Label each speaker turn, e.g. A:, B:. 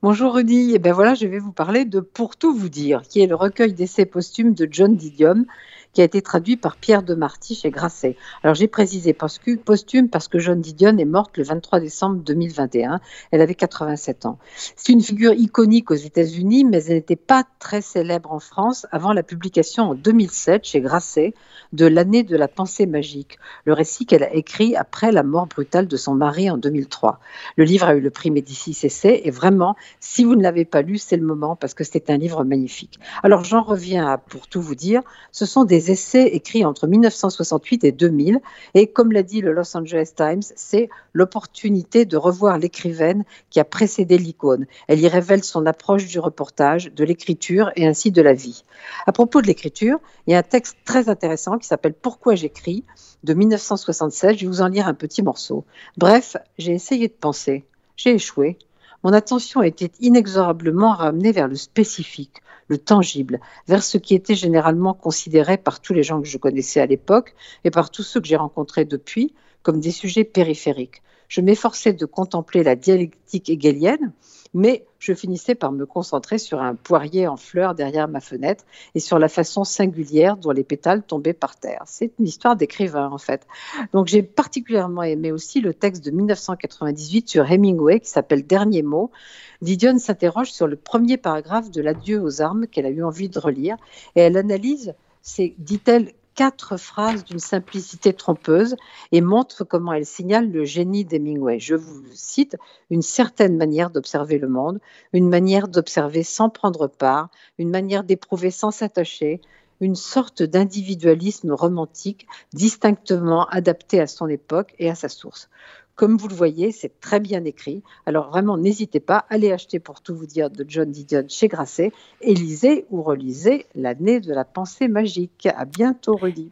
A: Bonjour Rudy, et eh ben voilà, je vais vous parler de Pour tout vous dire, qui est le recueil d'essais posthumes de John Didion, qui a été traduit par Pierre de Marty chez Grasset. Alors j'ai précisé posthume parce que John Didion est morte le 23 décembre 2021. Elle avait 87 ans. C'est une figure iconique aux États-Unis, mais elle n'était pas très célèbre en France avant la publication en 2007 chez Grasset de L'année de la pensée magique, le récit qu'elle a écrit après la mort brutale de son mari en 2003. Le livre a eu le prix Médicis Essai et vraiment, si vous ne l'avez pas lu, c'est le moment parce que c'est un livre magnifique. Alors j'en reviens pour tout vous dire, ce sont des essais écrits entre 1968 et 2000. Et comme l'a dit le Los Angeles Times, c'est l'opportunité de revoir l'écrivaine qui a précédé l'icône. Elle y révèle son approche du reportage, de l'écriture et ainsi de la vie. À propos de l'écriture, il y a un texte très intéressant qui s'appelle Pourquoi j'écris de 1976. Je vais vous en lire un petit morceau. Bref, j'ai essayé de penser. J'ai échoué. Mon attention était inexorablement ramenée vers le spécifique, le tangible, vers ce qui était généralement considéré par tous les gens que je connaissais à l'époque et par tous ceux que j'ai rencontrés depuis comme des sujets périphériques. Je m'efforçais de contempler la dialectique hegelienne, mais je finissais par me concentrer sur un poirier en fleurs derrière ma fenêtre et sur la façon singulière dont les pétales tombaient par terre. C'est une histoire d'écrivain en fait. Donc j'ai particulièrement aimé aussi le texte de 1998 sur Hemingway qui s'appelle Dernier mot. Didion s'interroge sur le premier paragraphe de L'adieu aux armes qu'elle a eu envie de relire et elle analyse, dit-elle, quatre phrases d'une simplicité trompeuse et montre comment elle signale le génie d'Hemingway. Je vous cite une certaine manière d'observer le monde, une manière d'observer sans prendre part, une manière d'éprouver sans s'attacher, une sorte d'individualisme romantique distinctement adapté à son époque et à sa source. Comme vous le voyez, c'est très bien écrit. Alors vraiment, n'hésitez pas, allez acheter pour tout vous dire de John Didion chez Grasset et lisez ou relisez L'année de la pensée magique. À bientôt, Rudy.